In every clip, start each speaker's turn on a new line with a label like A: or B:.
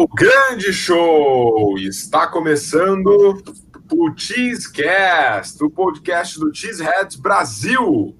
A: Ao grande show! Está começando o Cheesecast, o podcast do Cheeseheads Brasil,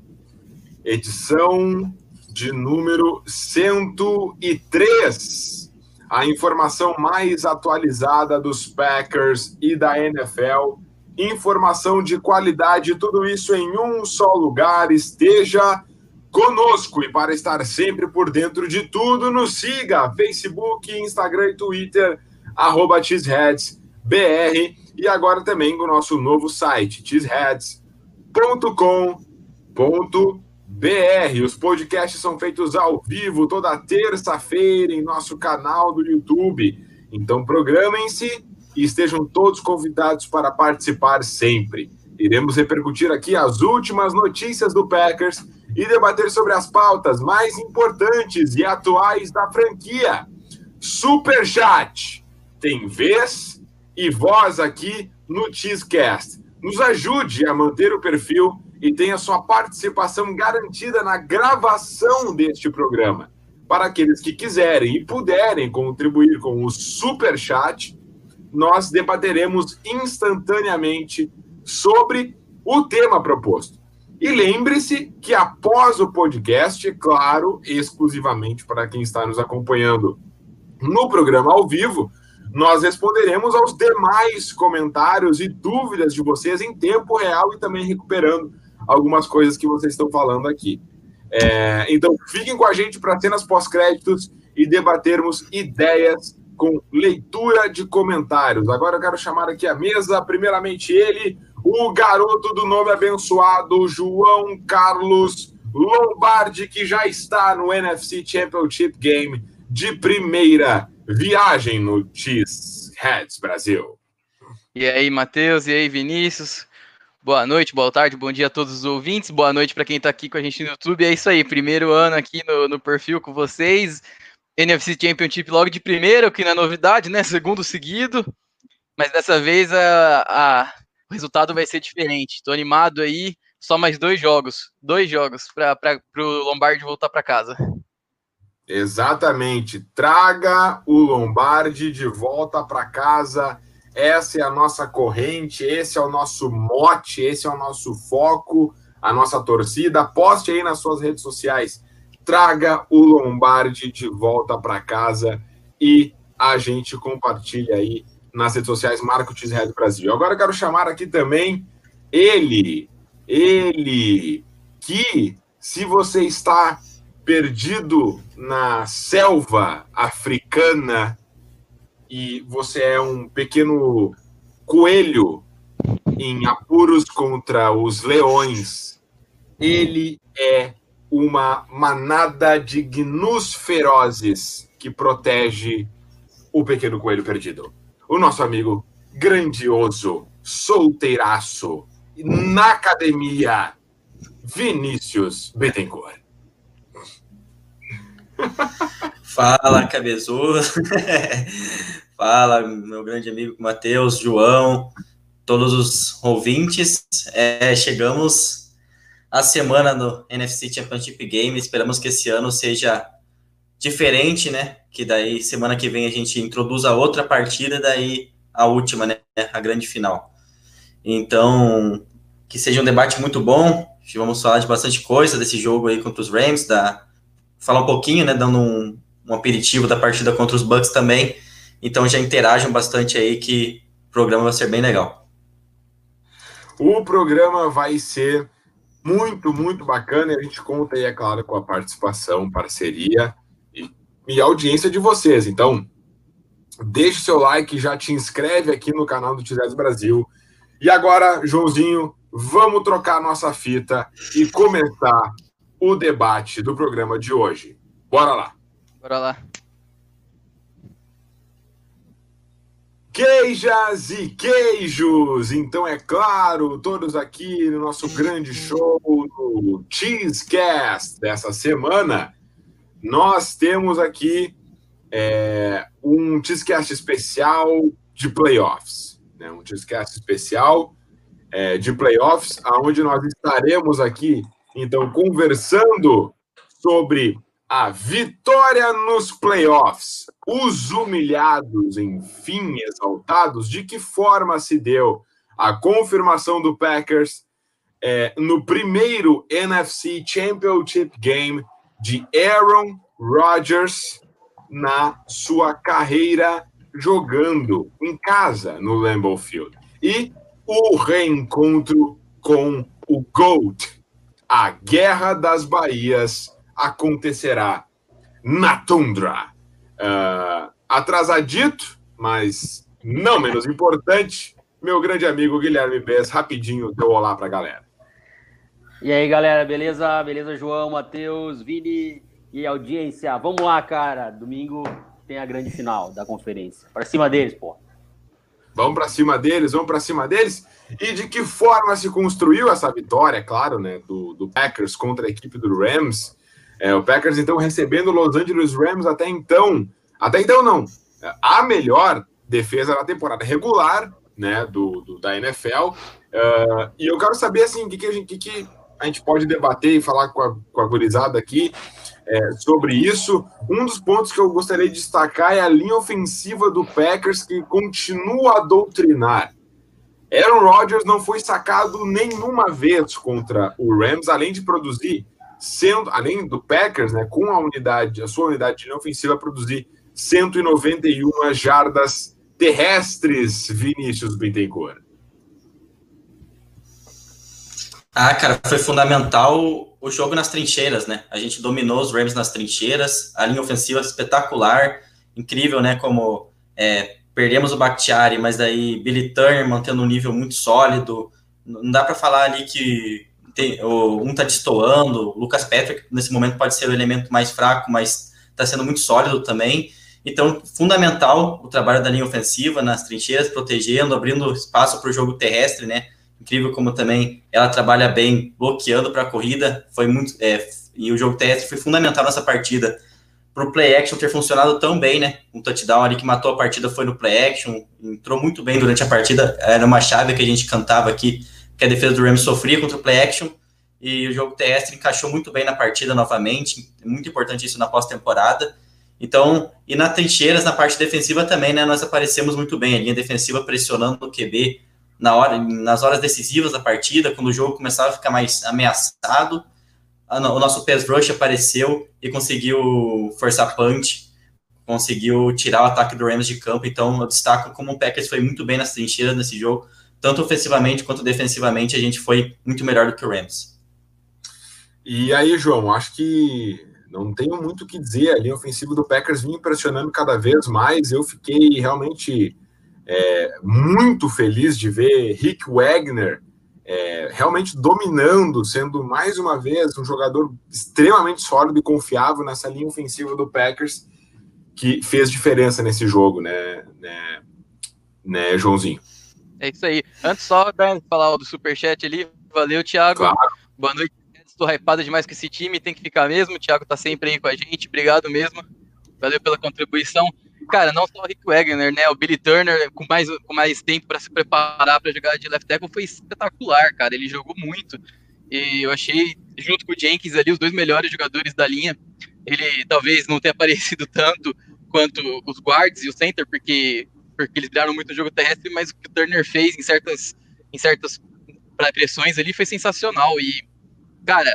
A: edição de número 103. A informação mais atualizada dos Packers e da NFL. Informação de qualidade, tudo isso em um só lugar. Esteja conosco e para estar sempre por dentro de tudo, nos siga Facebook, Instagram e Twitter, arroba cheeseheadsbr e agora também o nosso novo site, cheeseheads.com.br. Os podcasts são feitos ao vivo toda terça-feira em nosso canal do YouTube. Então programem-se e estejam todos convidados para participar sempre. Iremos repercutir aqui as últimas notícias do Packers e debater sobre as pautas mais importantes e atuais da franquia. Super Chat tem vez e voz aqui no Cheesecast. Nos ajude a manter o perfil e tenha sua participação garantida na gravação deste programa. Para aqueles que quiserem e puderem contribuir com o Super Chat, nós debateremos instantaneamente sobre o tema proposto. E lembre-se que após o podcast, claro, exclusivamente para quem está nos acompanhando no programa ao vivo, nós responderemos aos demais comentários e dúvidas de vocês em tempo real e também recuperando algumas coisas que vocês estão falando aqui. É, então, fiquem com a gente para cenas pós-créditos e debatermos ideias com leitura de comentários. Agora eu quero chamar aqui a mesa, primeiramente ele, o garoto do nome abençoado, João Carlos Lombardi, que já está no NFC Championship Game de primeira viagem no Cheese Heads Brasil.
B: E aí, Matheus, e aí, Vinícius? Boa noite, boa tarde, bom dia a todos os ouvintes, boa noite para quem está aqui com a gente no YouTube. É isso aí, primeiro ano aqui no, no perfil com vocês. NFC Championship logo de primeira, o que não é novidade, né? Segundo seguido. Mas dessa vez a, a o resultado vai ser diferente. Estou animado aí. Só mais dois jogos, dois jogos para o Lombardi voltar para casa.
A: Exatamente. Traga o Lombardi de volta para casa. Essa é a nossa corrente, esse é o nosso mote, esse é o nosso foco, a nossa torcida. Poste aí nas suas redes sociais. Traga o Lombardi de volta para casa e a gente compartilha aí nas redes sociais Marketing Red Brasil. Agora eu quero chamar aqui também ele, ele, que se você está perdido na selva africana e você é um pequeno coelho em apuros contra os leões, ele é uma manada de gnus ferozes que protege o pequeno coelho perdido o nosso amigo grandioso, solteiraço, na academia, Vinícius Bettencourt.
C: Fala, cabeçudo. Fala, meu grande amigo Matheus, João, todos os ouvintes. É, chegamos à semana do NFC Championship Game. Esperamos que esse ano seja diferente, né? Que daí semana que vem a gente introduz a outra partida, daí a última, né? A grande final. Então, que seja um debate muito bom. Vamos falar de bastante coisa desse jogo aí contra os Rams, da falar um pouquinho, né? Dando um, um aperitivo da partida contra os Bucks também. Então já interajam bastante aí que o programa vai ser bem legal.
A: O programa vai ser muito, muito bacana a gente conta aí, é claro, com a participação, parceria e a audiência de vocês. Então, deixe seu like, já te inscreve aqui no canal do Tizés Brasil. E agora, Joãozinho, vamos trocar nossa fita e começar o debate do programa de hoje. Bora lá.
B: Bora lá.
A: Queijas e queijos! Então, é claro, todos aqui no nosso grande show do Cheesecast dessa semana nós temos aqui é, um Cheesecast especial de playoffs, né? um Cheesecast especial é, de playoffs, onde nós estaremos aqui, então, conversando sobre a vitória nos playoffs. Os humilhados, enfim, exaltados, de que forma se deu a confirmação do Packers é, no primeiro NFC Championship Game de Aaron Rodgers na sua carreira jogando em casa no Lambeau Field. E o reencontro com o GOAT, a Guerra das Bahias, acontecerá na tundra. Uh, atrasadito, mas não menos importante, meu grande amigo Guilherme Bess, rapidinho, deu olá para a galera.
D: E aí, galera, beleza? Beleza, João, Matheus, Vini e audiência. Vamos lá, cara. Domingo tem a grande final da conferência. Para cima deles, pô.
A: Vamos para cima deles, vamos para cima deles. E de que forma se construiu essa vitória, claro, né, do, do Packers contra a equipe do Rams? É, o Packers, então, recebendo o Los Angeles Rams até então. Até então, não. A melhor defesa da temporada regular, né, do, do da NFL. Uh, é, e eu quero saber, assim, o que, que, que a gente pode debater e falar com a, com a gurizada aqui é, sobre isso. Um dos pontos que eu gostaria de destacar é a linha ofensiva do Packers, que continua a doutrinar. Aaron Rodgers não foi sacado nenhuma vez contra o Rams, além de produzir sendo, além do Packers, né, com a unidade, a sua unidade de linha ofensiva produzir 191 jardas terrestres, Vinícius Bittencourt.
C: Ah, cara, foi fundamental o jogo nas trincheiras, né? A gente dominou os Rams nas trincheiras, a linha ofensiva espetacular, incrível, né? Como é, perdemos o Bakhtiari, mas daí Billy Turner mantendo um nível muito sólido. Não dá para falar ali que tem, o, um tá destoando, o Lucas Patrick nesse momento pode ser o elemento mais fraco, mas está sendo muito sólido também. Então, fundamental o trabalho da linha ofensiva nas trincheiras, protegendo, abrindo espaço para o jogo terrestre, né? Incrível como também ela trabalha bem bloqueando para a corrida. Foi muito é, e o jogo terrestre foi fundamental nessa partida para o play action ter funcionado tão bem, né? Um touchdown ali que matou a partida foi no play action, entrou muito bem durante a partida. Era uma chave que a gente cantava aqui que a defesa do Rams sofria contra o play action e o jogo terrestre encaixou muito bem na partida novamente, muito importante isso na pós-temporada. Então, e na trincheiras, na parte defensiva também, né, nós aparecemos muito bem, a linha defensiva pressionando o QB na hora, nas horas decisivas da partida, quando o jogo começava a ficar mais ameaçado, o nosso pass rush apareceu e conseguiu forçar punch, conseguiu tirar o ataque do Rams de campo, então eu destaco como o Packers foi muito bem nas trincheiras nesse jogo, tanto ofensivamente quanto defensivamente, a gente foi muito melhor do que o Rams.
A: E aí, João, acho que não tenho muito o que dizer. A linha ofensiva do Packers vinha impressionando cada vez mais. Eu fiquei realmente é, muito feliz de ver Rick Wagner é, realmente dominando, sendo mais uma vez um jogador extremamente sólido e confiável nessa linha ofensiva do Packers, que fez diferença nesse jogo, né, né, né Joãozinho?
B: É isso aí. Antes só de falar do superchat ali, valeu, Thiago. Claro. Boa noite. Estou hypado demais com esse time, tem que ficar mesmo. O Thiago tá sempre aí com a gente, obrigado mesmo. Valeu pela contribuição. Cara, não só o Rick Wagner, né? O Billy Turner, com mais, com mais tempo para se preparar para jogar de left tackle, foi espetacular, cara. Ele jogou muito. E eu achei, junto com o Jenkins ali, os dois melhores jogadores da linha. Ele talvez não tenha aparecido tanto quanto os guards e o center, porque porque eles viraram muito no jogo terrestre, mas o que o Turner fez em certas, em certas pressões ali foi sensacional. E, cara,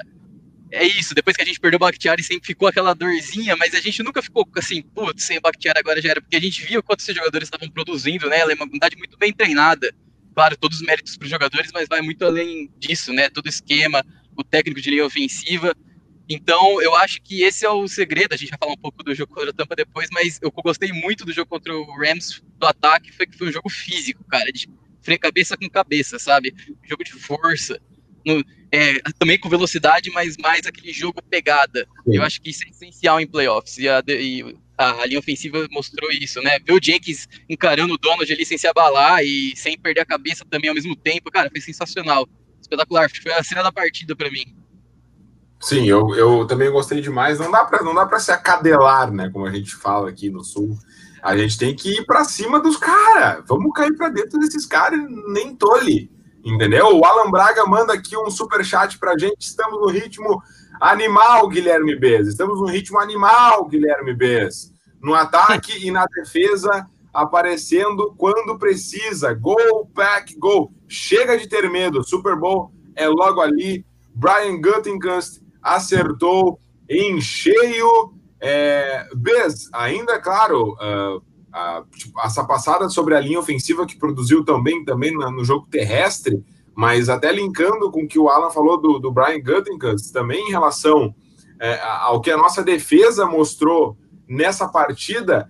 B: é isso. Depois que a gente perdeu o Bakhtiari, sempre ficou aquela dorzinha, mas a gente nunca ficou assim, putz, sem o Bakhtiari agora já era, porque a gente via quanto esses jogadores estavam produzindo, né? Ela é uma unidade muito bem treinada. Claro, todos os méritos para os jogadores, mas vai muito além disso, né? Todo o esquema, o técnico de linha ofensiva. Então, eu acho que esse é o segredo. A gente vai falar um pouco do jogo contra a Tampa depois, mas eu gostei muito do jogo contra o Rams do ataque, foi que foi um jogo físico, cara, de cabeça com cabeça, sabe? Um jogo de força. No, é, também com velocidade, mas mais aquele jogo pegada. Sim. Eu acho que isso é essencial em playoffs. E a, e a, linha ofensiva mostrou isso, né? Ver o Jenkins encarando o Donald ali sem se abalar e sem perder a cabeça também ao mesmo tempo, cara, foi sensacional. Espetacular. Foi a cena da partida para mim.
A: Sim, eu, eu também gostei demais. Não dá para não dá para se acadelar, né? Como a gente fala aqui no sul. A gente tem que ir para cima dos caras. Vamos cair para dentro desses caras, nem tole. Entendeu? O Alan Braga manda aqui um super chat pra gente. Estamos no ritmo animal, Guilherme Bez. Estamos no ritmo animal, Guilherme Bez. No ataque e na defesa, aparecendo quando precisa. Gol, pack, gol. Chega de ter medo. Super Bowl é logo ali. Brian Guttenkast acertou em cheio. É, Bez, ainda claro, uh, uh, tipo, essa passada sobre a linha ofensiva que produziu também, também no jogo terrestre, mas até linkando com o que o Alan falou do, do Brian Guttenkast, também em relação é, ao que a nossa defesa mostrou nessa partida,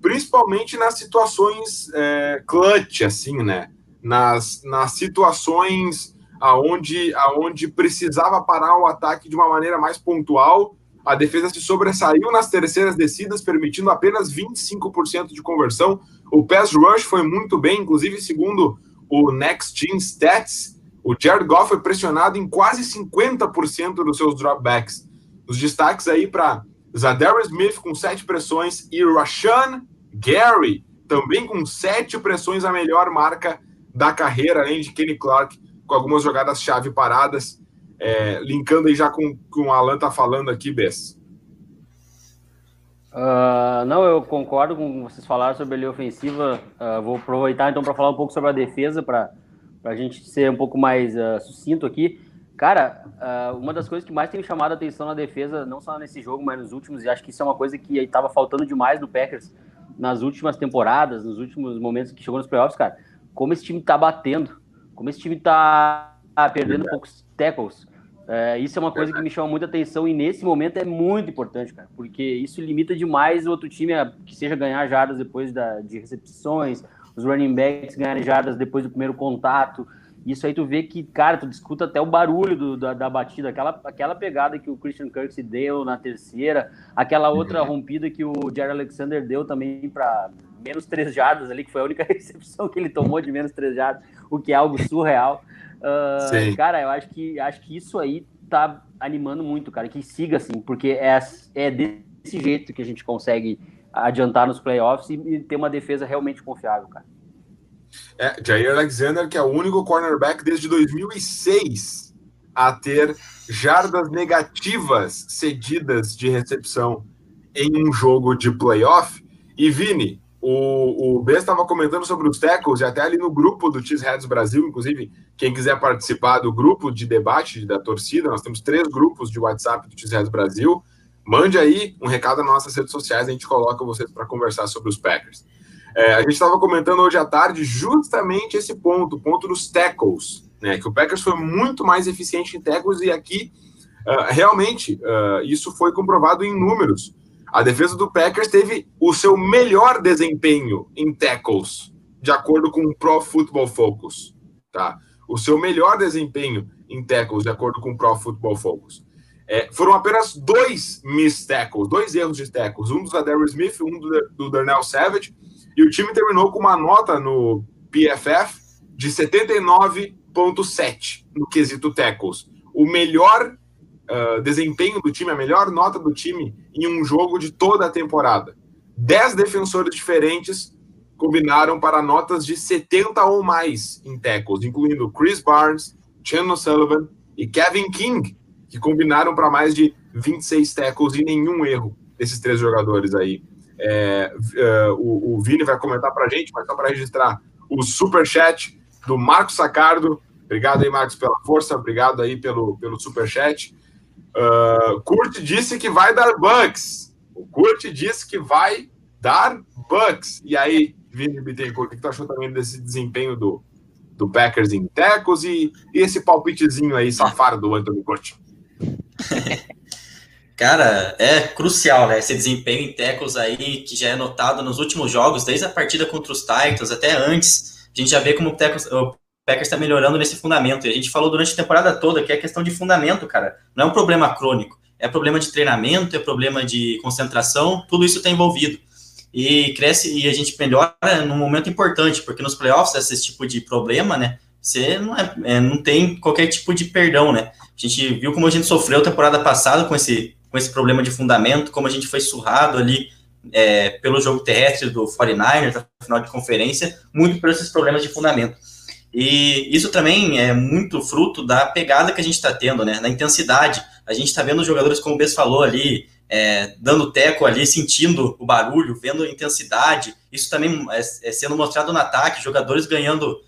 A: principalmente nas situações é, clutch, assim, né? Nas, nas situações aonde, aonde precisava parar o ataque de uma maneira mais pontual. A defesa se sobressaiu nas terceiras descidas, permitindo apenas 25% de conversão. O pass rush foi muito bem, inclusive, segundo o Next Gen Stats, o Jared Goff foi pressionado em quase 50% dos seus dropbacks. Os destaques aí para Zadar Smith com sete pressões e Rashan Gary também com sete pressões, a melhor marca da carreira, além de Kenny Clark com algumas jogadas-chave paradas, é, linkando aí já com, com o Alan tá falando aqui, Bess.
D: Uh, não, eu concordo com vocês falaram sobre a linha ofensiva. Uh, vou aproveitar então para falar um pouco sobre a defesa, para a gente ser um pouco mais uh, sucinto aqui. Cara, uma das coisas que mais tem chamado a atenção na defesa, não só nesse jogo, mas nos últimos, e acho que isso é uma coisa que estava faltando demais no Packers nas últimas temporadas, nos últimos momentos que chegou nos playoffs, cara, como esse time tá batendo como esse time tá perdendo poucos tackles, é, isso é uma coisa que me chama muita atenção e nesse momento é muito importante, cara, porque isso limita demais o outro time a que seja ganhar jardas depois da, de recepções, os running backs ganharem jardas depois do primeiro contato. Isso aí tu vê que, cara, tu discuta até o barulho do, da, da, batida, aquela, aquela pegada que o Christian Kirk se deu na terceira, aquela outra uhum. rompida que o Jerry Alexander deu também para menos três jardas ali, que foi a única recepção que ele tomou de menos três jardas, o que é algo surreal. Uh, cara, eu acho que, acho que isso aí tá animando muito, cara, que siga assim, porque é, é desse jeito que a gente consegue adiantar nos playoffs e, e ter uma defesa realmente confiável, cara.
A: É, Jair Alexander, que é o único cornerback desde 2006 a ter jardas negativas cedidas de recepção em um jogo de playoff. E Vini, o, o estava comentando sobre os tackles, e até ali no grupo do Cheeseheads Brasil, inclusive, quem quiser participar do grupo de debate da torcida, nós temos três grupos de WhatsApp do Cheeseheads Brasil. Mande aí um recado nas nossas redes sociais, a gente coloca vocês para conversar sobre os Packers. É, a gente estava comentando hoje à tarde justamente esse ponto, o ponto dos tackles, né? Que o Packers foi muito mais eficiente em tackles e aqui uh, realmente uh, isso foi comprovado em números. A defesa do Packers teve o seu melhor desempenho em tackles, de acordo com o Pro Football Focus. Tá? O seu melhor desempenho em tackles, de acordo com o Pro Football Focus. É, foram apenas dois miss tackles, dois erros de tackles, um do Adarius Smith, um do, do Darnell Savage, e o time terminou com uma nota no PFF de 79,7 no quesito tackles. O melhor uh, desempenho do time, a melhor nota do time em um jogo de toda a temporada. Dez defensores diferentes combinaram para notas de 70 ou mais em tackles, incluindo Chris Barnes, Chandler Sullivan e Kevin King, que combinaram para mais de 26 tackles e nenhum erro desses três jogadores aí. É, uh, o, o Vini vai comentar para a gente, mas só para registrar o super chat do Marcos Sacardo. Obrigado aí, Marcos, pela força. Obrigado aí pelo, pelo super chat. Uh, Kurt disse que vai dar bugs. O Kurt disse que vai dar bugs. E aí, Vini Bittencourt, o que tu achou também desse desempenho do, do Packers em tecos e, e esse palpitezinho aí safado do Anthony Curti?
C: Cara, é crucial, né? Esse desempenho em tecos aí, que já é notado nos últimos jogos, desde a partida contra os Titans até antes. A gente já vê como o tecos, Packers está melhorando nesse fundamento. E a gente falou durante a temporada toda que é questão de fundamento, cara. Não é um problema crônico. É problema de treinamento, é problema de concentração, tudo isso está envolvido. E cresce e a gente melhora num momento importante, porque nos playoffs, esse tipo de problema, né? Você não, é, é, não tem qualquer tipo de perdão, né? A gente viu como a gente sofreu temporada passada com esse, com esse problema de fundamento, como a gente foi surrado ali é, pelo jogo terrestre do 49ers, na final de conferência, muito por esses problemas de fundamento. E isso também é muito fruto da pegada que a gente está tendo, né? Na intensidade. A gente está vendo os jogadores, como o Bess falou ali, é, dando teco ali, sentindo o barulho, vendo a intensidade. Isso também é, é sendo mostrado no ataque, jogadores ganhando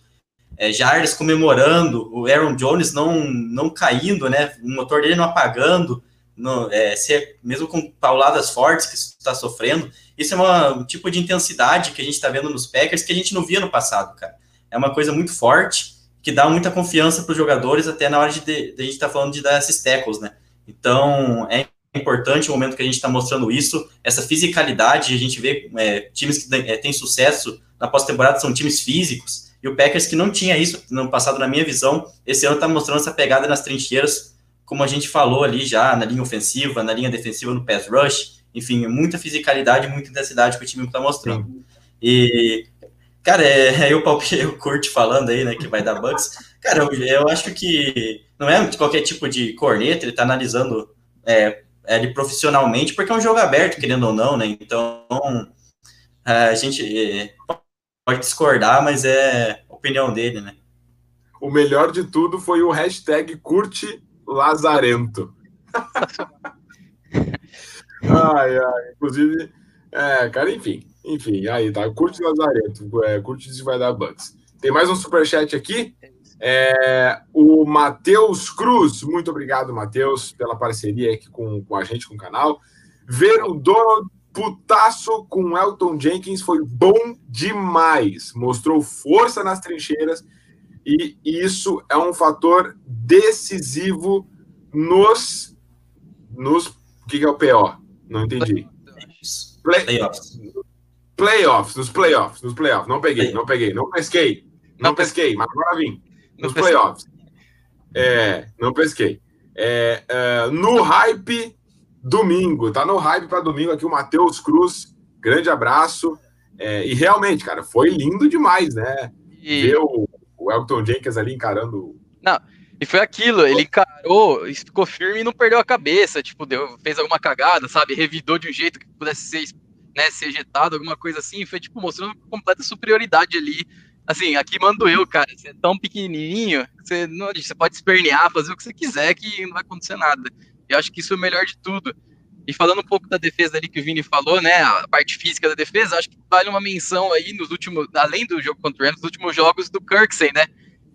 C: é, comemorando, o Aaron Jones não, não caindo, né? O motor dele não apagando, no, é, ser, mesmo com pauladas fortes que está sofrendo. Isso é uma, um tipo de intensidade que a gente está vendo nos Packers que a gente não via no passado, cara. É uma coisa muito forte que dá muita confiança para os jogadores, até na hora de, de, de a gente estar tá falando de dar esses tackles, né? Então, é importante o momento que a gente está mostrando isso, essa fisicalidade, a gente vê é, times que é, têm sucesso na pós-temporada são times físicos, e o Packers que não tinha isso no passado, na minha visão, esse ano está mostrando essa pegada nas trincheiras, como a gente falou ali já, na linha ofensiva, na linha defensiva, no pass rush, enfim, muita fisicalidade, muita intensidade que o time está mostrando. E, cara, é, eu palpei o Kurt falando aí, né, que vai dar Bucks. Cara, eu, eu acho que não é qualquer tipo de corneta, ele está analisando é, ele profissionalmente, porque é um jogo aberto, querendo ou não, né? Então, a gente é, pode discordar, mas é opinião dele, né?
A: O melhor de tudo foi o hashtag curte Lazarento. ai, ai, inclusive, é, cara, enfim, enfim, aí tá, curte Lazarento, é, curte se vai dar bugs. Tem mais um superchat aqui, é, o Matheus Cruz, muito obrigado, Matheus, pela parceria aqui com, com a gente, com o canal. Ver o Donald putaço com Elton Jenkins foi bom demais. Mostrou força nas trincheiras e isso é um fator decisivo nos. nos o que, que é o PO? Não entendi. Play, playoffs. Playoffs, nos playoffs, nos playoffs. Não peguei, não peguei, não pesquei. Não pesquei, mas agora vim. Nos playoffs. É, não pesquei. É, é, no hype, domingo. Tá no hype para domingo aqui o Matheus Cruz. Grande abraço. É, e realmente, cara, foi lindo demais, né? E... Ver o, o Elton Jenkins ali encarando.
B: Não, e foi aquilo, ele encarou, ficou firme e não perdeu a cabeça, tipo, deu, fez alguma cagada, sabe? Revidou de um jeito que pudesse ser, né, ser ejetado, alguma coisa assim, foi tipo mostrando completa superioridade ali Assim, aqui mando eu, cara. Você é tão pequenininho, você, não, você pode espernear, fazer o que você quiser, que não vai acontecer nada. Eu acho que isso é o melhor de tudo. E falando um pouco da defesa ali que o Vini falou, né, a parte física da defesa, acho que vale uma menção aí nos últimos, além do jogo contra o Rams, nos últimos jogos do Kirksey, né,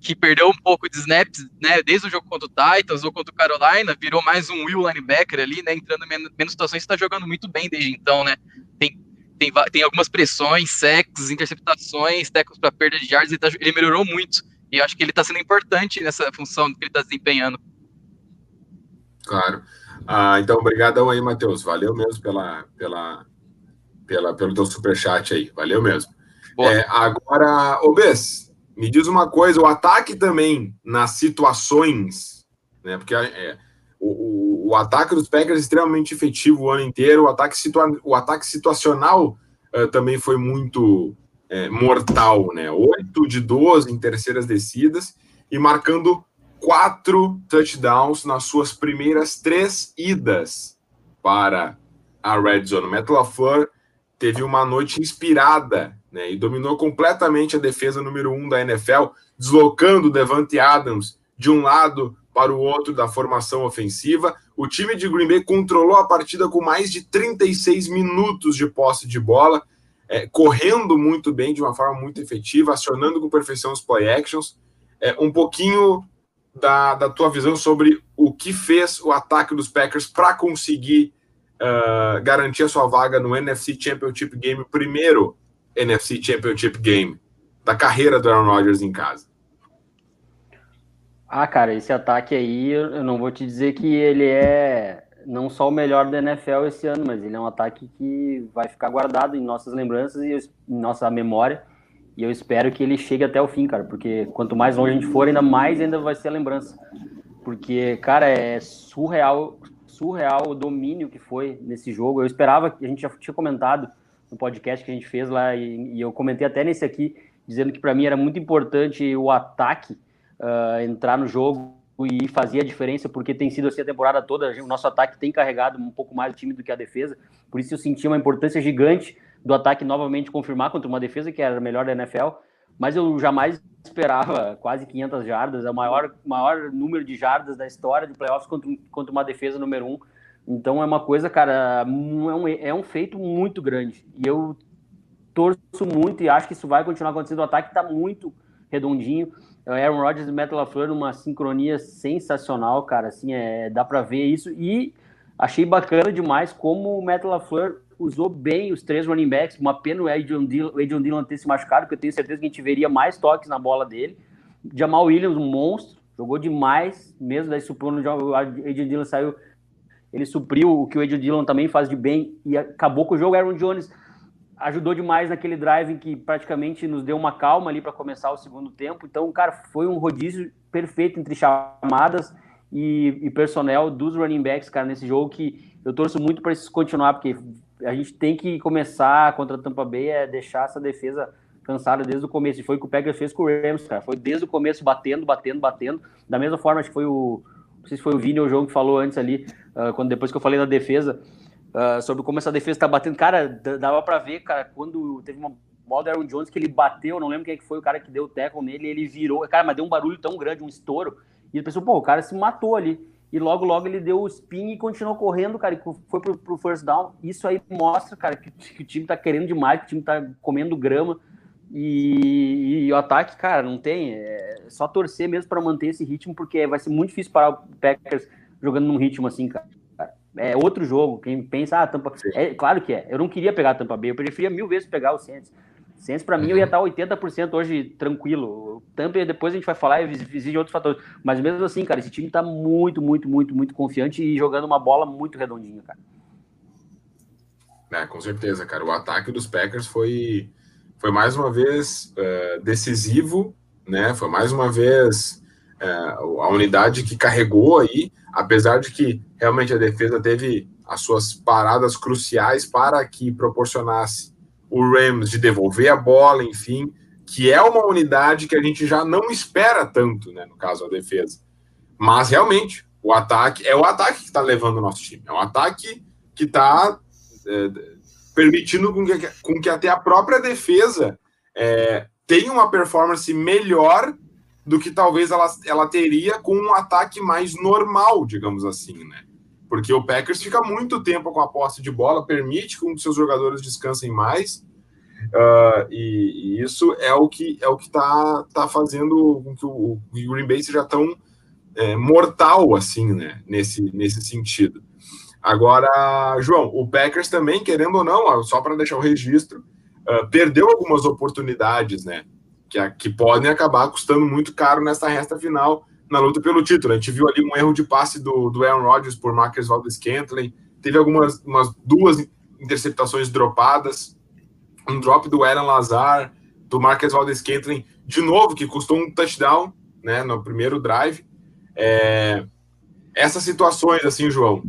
B: que perdeu um pouco de snaps, né, desde o jogo contra o Titans ou contra o Carolina, virou mais um Will linebacker ali, né, entrando em menos, menos situações, está jogando muito bem desde então, né, tem tem, tem algumas pressões, sacks, interceptações, tackles para perda de yards, ele, tá, ele, melhorou muito. E eu acho que ele está sendo importante nessa função que ele está desempenhando.
A: Claro. Ah, então, obrigadão aí, Matheus. Valeu mesmo pela, pela, pela, pelo teu superchat aí. Valeu mesmo. É, agora, Obes, me diz uma coisa, o ataque também nas situações, né? Porque é, o, o, ataque dos Packers é extremamente efetivo o ano inteiro, o ataque, situa o ataque situacional uh, também foi muito é, mortal, né? 8 de 12 em terceiras descidas e marcando quatro touchdowns nas suas primeiras três idas para a Red Zone. Matt LaFleur teve uma noite inspirada né, e dominou completamente a defesa número um da NFL, deslocando Devante Adams de um lado para o outro da formação ofensiva. O time de Green Bay controlou a partida com mais de 36 minutos de posse de bola, é, correndo muito bem, de uma forma muito efetiva, acionando com perfeição os play actions. É, um pouquinho da, da tua visão sobre o que fez o ataque dos Packers para conseguir uh, garantir a sua vaga no NFC Championship Game, primeiro NFC Championship Game da carreira do Aaron Rodgers em casa.
D: Ah, cara, esse ataque aí, eu não vou te dizer que ele é não só o melhor da NFL esse ano, mas ele é um ataque que vai ficar guardado em nossas lembranças e em nossa memória. E eu espero que ele chegue até o fim, cara, porque quanto mais longe a gente for, ainda mais ainda vai ser a lembrança. Porque, cara, é surreal, surreal o domínio que foi nesse jogo. Eu esperava, a gente já tinha comentado no podcast que a gente fez lá, e, e eu comentei até nesse aqui, dizendo que para mim era muito importante o ataque uh, entrar no jogo e fazer a diferença, porque tem sido assim a temporada toda. O nosso ataque tem carregado um pouco mais o time do que a defesa, por isso eu senti uma importância gigante do ataque novamente confirmar contra uma defesa que era a melhor da NFL. Mas eu jamais esperava quase 500 jardas, é o maior, maior número de jardas da história de playoffs contra, contra uma defesa número um. Então é uma coisa, cara, é um, é um feito muito grande. E eu torço muito e acho que isso vai continuar acontecendo. O ataque está muito redondinho. Aaron Rodgers e Matt LaFleur numa sincronia sensacional, cara. Assim, é, dá para ver isso. E achei bacana demais como o Matt LaFleur usou bem os três running backs. Uma pena o Adrian Dillon, Adrian Dillon ter se machucado, porque eu tenho certeza que a gente veria mais toques na bola dele. Jamal Williams, um monstro, jogou demais, mesmo daí supriu o Adrian Dillon saiu, ele supriu o que o Adrian Dillon também faz de bem e acabou com o jogo. Aaron Jones ajudou demais naquele drive que praticamente nos deu uma calma ali para começar o segundo tempo. Então, cara, foi um rodízio perfeito entre chamadas e, e personnel dos running backs, cara, nesse jogo que eu torço muito para isso continuar, porque a gente tem que começar contra a Tampa Bay é deixar essa defesa cansada desde o começo. E foi o que o Packers fez com o Rams, cara. Foi desde o começo batendo, batendo, batendo. Da mesma forma, que foi o. Não sei se foi o Vini ou o João que falou antes ali, uh, quando depois que eu falei da defesa, uh, sobre como essa defesa tá batendo. Cara, dava para ver, cara, quando teve uma bola do Aaron Jones que ele bateu, não lembro quem é que foi o cara que deu o tackle nele, ele virou. Cara, mas deu um barulho tão grande, um estouro. E ele pensou, pô, o cara se matou ali e logo, logo ele deu o spin e continuou correndo, cara, e foi pro, pro first down. Isso aí mostra, cara, que, que, o time tá querendo demais, que o time tá comendo grama. E, e o ataque, cara, não tem. É só torcer mesmo para manter esse ritmo, porque vai ser muito difícil parar o Packers jogando num ritmo assim, cara. É outro jogo. Quem pensa, ah, Tampa. É, claro que é. Eu não queria pegar a Tampa Bay, eu preferia mil vezes pegar o Saints. Saints, para mim, eu ia estar 80% hoje tranquilo. Tampa, depois a gente vai falar, exige outros fatores. Mas mesmo assim, cara, esse time está muito, muito, muito, muito confiante e jogando uma bola muito redondinha, cara.
A: É, com certeza, cara. O ataque dos Packers foi, foi mais uma vez uh, decisivo, né? Foi mais uma vez uh, a unidade que carregou aí, apesar de que realmente a defesa teve as suas paradas cruciais para que proporcionasse o Rams de devolver a bola, enfim, que é uma unidade que a gente já não espera tanto, né, no caso a defesa. Mas realmente, o ataque é o ataque que está levando o nosso time. É um ataque que está é, permitindo com que, com que até a própria defesa é, tenha uma performance melhor do que talvez ela, ela teria com um ataque mais normal, digamos assim, né? porque o Packers fica muito tempo com a posse de bola, permite que seus jogadores descansem mais, uh, e, e, isso é o que é o que está tá fazendo com que o, o Green Bay seja tão é, mortal assim, né, nesse, nesse sentido. Agora, João, o Packers também, querendo ou não, só para deixar o registro, uh, perdeu algumas oportunidades, né, que, que podem acabar custando muito caro nessa resta final, na luta pelo título. A gente viu ali um erro de passe do, do Aaron Rodgers por Marcus Valdez Scantling, teve algumas umas duas interceptações dropadas, um drop do Aaron Lazar, do Marcus Valdez Scantling, de novo, que custou um touchdown né, no primeiro drive. É, essas situações, assim, João,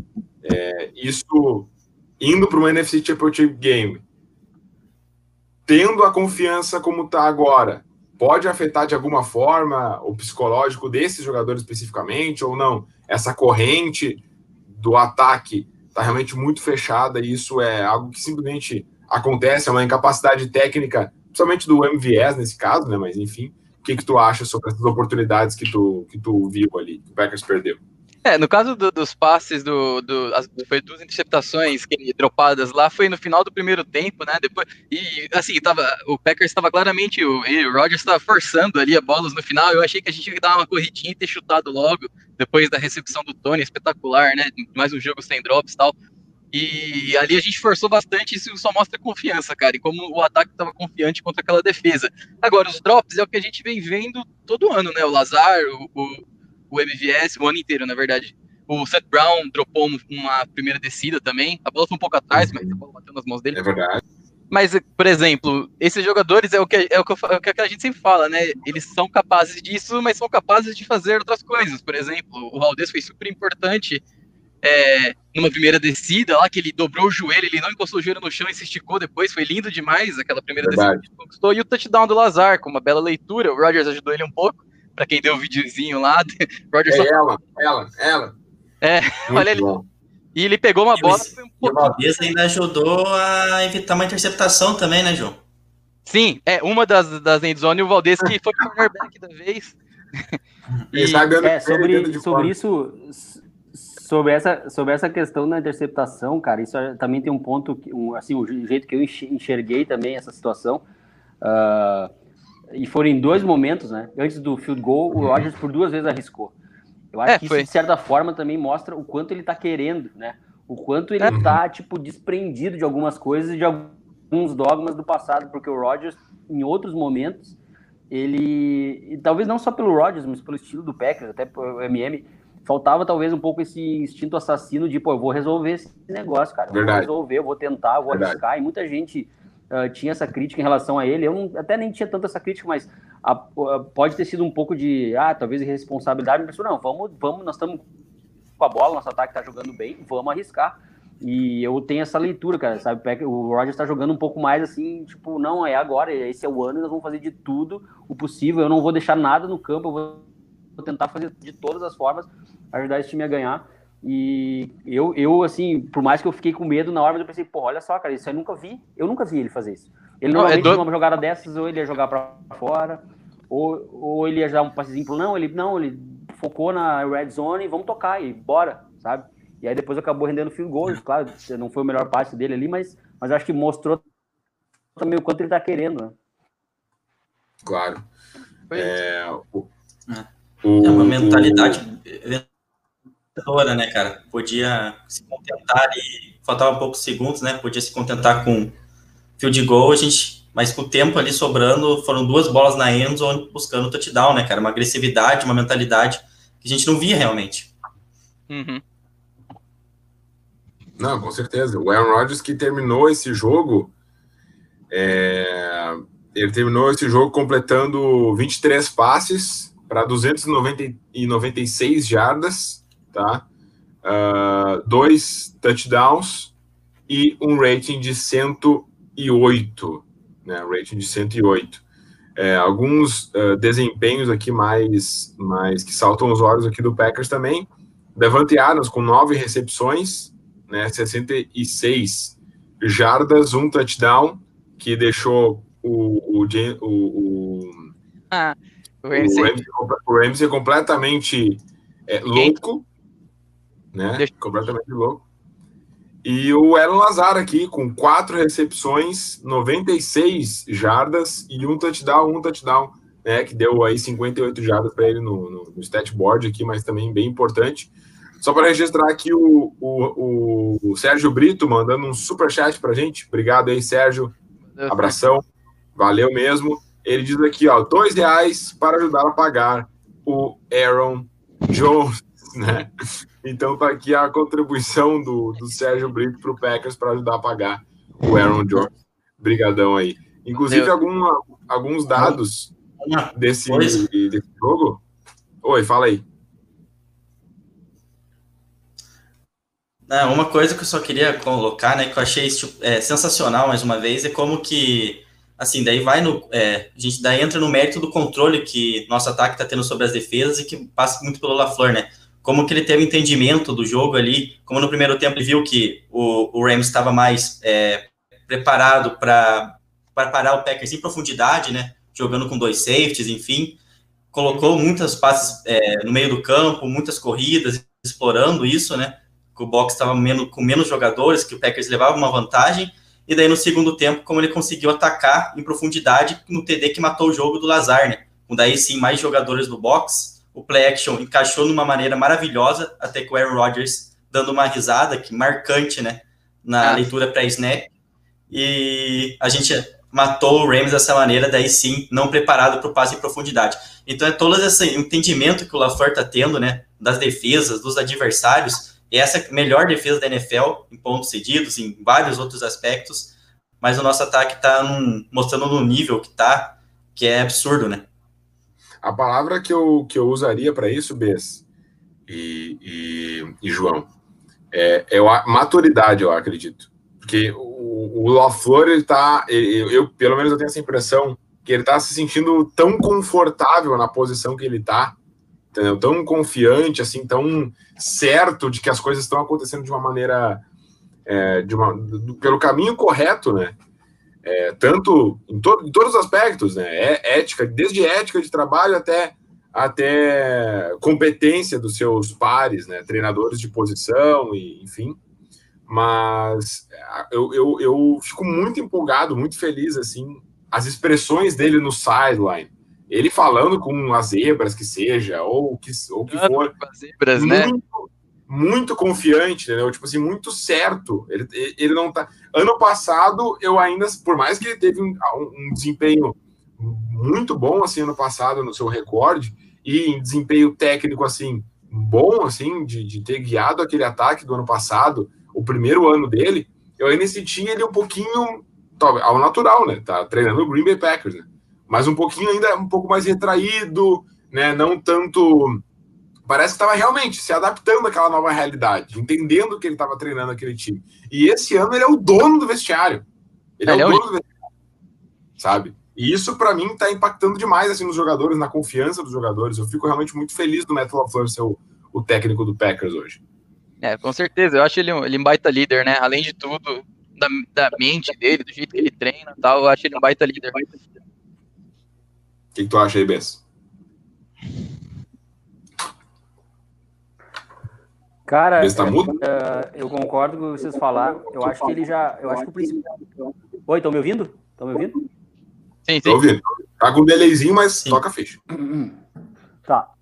A: é, isso indo para o NFC Championship Game, tendo a confiança como está agora, pode afetar de alguma forma o psicológico desses jogadores especificamente ou não? Essa corrente do ataque está realmente muito fechada e isso é algo que simplesmente acontece, é uma incapacidade técnica, principalmente do MVS nesse caso, né? Mas enfim, o que, que tu acha sobre essas oportunidades que tu, que tu viu ali, que o Packers perdeu?
B: É, no caso do, dos passes, do, do, as, foi duas interceptações que, dropadas lá, foi no final do primeiro tempo, né? Depois, e assim, tava, o Packers estava claramente, o, o estava forçando ali a bolas no final. Eu achei que a gente ia dar uma corridinha e ter chutado logo, depois da recepção do Tony, espetacular, né? Mais um jogo sem drops e tal. E ali a gente forçou bastante, isso só mostra confiança, cara, e como o ataque estava confiante contra aquela defesa. Agora, os drops é o que a gente vem vendo todo ano, né? O Lazar, o, o o MVS o ano inteiro, na verdade. O Seth Brown dropou uma primeira descida também. A bola foi um pouco atrás, mas a bola bateu nas mãos dele.
A: É verdade.
B: Mas, por exemplo, esses jogadores é o que, é o que, é o que a gente sempre fala, né? Eles são capazes disso, mas são capazes de fazer outras coisas. Por exemplo, o Valdez foi super importante é, numa primeira descida lá, que ele dobrou o joelho, ele não encostou o joelho no chão e se esticou depois, foi lindo demais aquela primeira Verdade. descida que ele conquistou. E o touchdown do Lazar, com uma bela leitura, o Rogers ajudou ele um pouco para quem deu o videozinho lá.
A: Roger é só... ela, ela, ela.
B: É, Muito olha ele. E ele pegou uma bola.
C: E o Valdez ainda ajudou a evitar uma interceptação também, né, João?
B: Sim, é uma das, das endzone e o Valdez que foi cornerback da vez.
D: e, é, sobre, sobre isso, sobre essa, sobre essa questão da interceptação, cara, isso também tem um ponto, um, assim, o jeito que eu enxerguei também essa situação. Uh, e foram em dois momentos, né? Antes do field goal, o uhum. Rodgers por duas vezes arriscou. Eu acho é, que isso, foi. de certa forma, também mostra o quanto ele tá querendo, né? O quanto ele é. tá, tipo, desprendido de algumas coisas, de alguns dogmas do passado, porque o Rodgers, em outros momentos, ele, talvez não só pelo Rodgers, mas pelo estilo do Packers, até pelo MM, faltava talvez um pouco esse instinto assassino de, pô, eu vou resolver esse negócio, cara. Eu Verdade. vou resolver, eu vou tentar, eu vou Verdade. arriscar. E muita gente uh, tinha essa crítica em relação a ele. Eu não, até nem tinha tanta essa crítica, mas a, a, pode ter sido um pouco de, ah, talvez irresponsabilidade. Mas não, vamos, vamos, nós estamos com a bola, nosso ataque está jogando bem, vamos arriscar. E eu tenho essa leitura, cara, sabe? O Roger está jogando um pouco mais assim, tipo, não, é agora, esse é o ano, nós vamos fazer de tudo o possível. Eu não vou deixar nada no campo, eu vou tentar fazer de todas as formas ajudar esse time a ganhar. E eu, eu, assim, por mais que eu fiquei com medo na hora, eu pensei, pô, olha só, cara, isso eu nunca vi. Eu nunca vi ele fazer isso. Ele não, normalmente, é do... numa jogada dessas, ou ele ia jogar para fora, ou, ou ele ia dar um passezinho pro não, ele não, ele focou na red zone, vamos tocar e bora, sabe? E aí depois acabou rendendo field goals, claro, não foi o melhor passe dele ali, mas, mas acho que mostrou também o quanto ele tá querendo, né?
A: Claro. É, o,
C: é uma mentalidade vencedora, né, cara? Podia se contentar e faltava poucos segundos, né? Podia se contentar com field goal, a gente, mas com o tempo ali sobrando, foram duas bolas na endzone buscando o touchdown, né, cara? Uma agressividade, uma mentalidade que a gente não via realmente.
B: Uhum.
A: Não, com certeza. O Aaron Rodgers que terminou esse jogo, é... ele terminou esse jogo completando 23 passes para 296 jardas, tá? Uh, dois touchdowns e um rating de 108, né? Rating de 108. É, alguns uh, desempenhos aqui mais, mais que saltam os olhos aqui do Packers também. Devante Adams com nove recepções, né? 66 jardas, um touchdown, que deixou o, o, o, o,
B: ah,
A: o, Ramsey. o Ramsey completamente é, louco, né? Deixa... Completamente louco. E o Aaron Lazar aqui, com quatro recepções, 96 jardas e um touchdown, um touchdown, né? Que deu aí 58 jardas para ele no, no, no stat board aqui, mas também bem importante. Só para registrar aqui o, o, o, Sérgio Brito mandando um super chat para gente. Obrigado aí, Sérgio. Abração. Valeu mesmo. Ele diz aqui, ó, dois reais para ajudar a pagar o Aaron Jones, né? Então tá aqui a contribuição do, do Sérgio Brito para o Packers para ajudar a pagar o Aaron Jones. Obrigadão aí. Inclusive, alguma, alguns dados desse, desse jogo. Oi, fala aí.
C: Não, uma coisa que eu só queria colocar, né, que eu achei é, sensacional mais uma vez, é como que, assim, daí vai no, é, a gente daí entra no mérito do controle que nosso ataque está tendo sobre as defesas e que passa muito pelo LaFleur, né, como que ele teve entendimento do jogo ali, como no primeiro tempo ele viu que o, o Rams estava mais é, preparado para parar o Packers em profundidade, né, jogando com dois safeties, enfim, colocou muitas passes é, no meio do campo, muitas corridas, explorando isso, né, que o box estava com menos jogadores, que o Packers levava uma vantagem, e daí no segundo tempo, como ele conseguiu atacar em profundidade no TD que matou o jogo do Lazar, né? Com daí sim mais jogadores no box, o play action encaixou de uma maneira maravilhosa, até que o Aaron Rodgers dando uma risada, que marcante, né? Na ah. leitura pré-snap, e a gente matou o Rams dessa maneira, daí sim, não preparado para o passe em profundidade. Então é todo esse entendimento que o LaFleur está tendo, né? Das defesas, dos adversários, essa é a melhor defesa da NFL em pontos cedidos, em vários outros aspectos, mas o nosso ataque está mostrando no nível que está, que é absurdo, né?
A: A palavra que eu, que eu usaria para isso, Bess e, e, e, João, é, é maturidade, eu acredito. Porque o, o LaFleur, ele tá, eu, eu, pelo menos eu tenho essa impressão, que ele está se sentindo tão confortável na posição que ele está, entendeu? Tão confiante, assim, tão certo de que as coisas estão acontecendo de uma maneira, é, de uma, do, pelo caminho correto, né? É, tanto em, to, em, todos os aspectos, né? É ética, desde ética de trabalho até, até competência dos seus pares, né? Treinadores de posição, e, enfim. Mas eu, eu, eu fico muito empolgado, muito feliz, assim, as expressões dele no sideline. Ele falando com as zebras que seja, ou que, ou que for.
B: Zebras, né?
A: muito, né? Muito confiante, entendeu? Tipo assim, muito certo. Ele, ele não tá. Ano passado, eu ainda, por mais que ele teve um, um desempenho muito bom assim ano passado no seu recorde e em desempenho técnico assim bom assim de, de ter guiado aquele ataque do ano passado, o primeiro ano dele, eu ainda senti ele um pouquinho ao natural, né? Tá treinando o Green Bay Packers, né? Mas um pouquinho ainda um pouco mais retraído, né? Não tanto parece que estava realmente se adaptando àquela nova realidade, entendendo que ele estava treinando aquele time. E esse ano ele é o dono do vestiário. Ele é, é o dono do vestiário. Sabe? E isso, para mim, está impactando demais assim, nos jogadores, na confiança dos jogadores. Eu fico realmente muito feliz do Metal LaFleur ser o, o técnico do Packers hoje.
B: É, com certeza. Eu acho ele um, ele um baita líder, né? Além de tudo, da, da mente dele, do jeito que ele treina e tal, eu acho ele um baita líder. O
A: que, que tu acha aí, Bess?
D: Cara, tá uh, eu concordo com vocês falaram. Eu acho que ele já. Eu acho que o principal. Oi, estão me ouvindo? Estão me ouvindo?
B: Sim, sim. Tô
A: ouvindo. Tá com um delayzinho, mas sim. toca ficha.
D: Tá.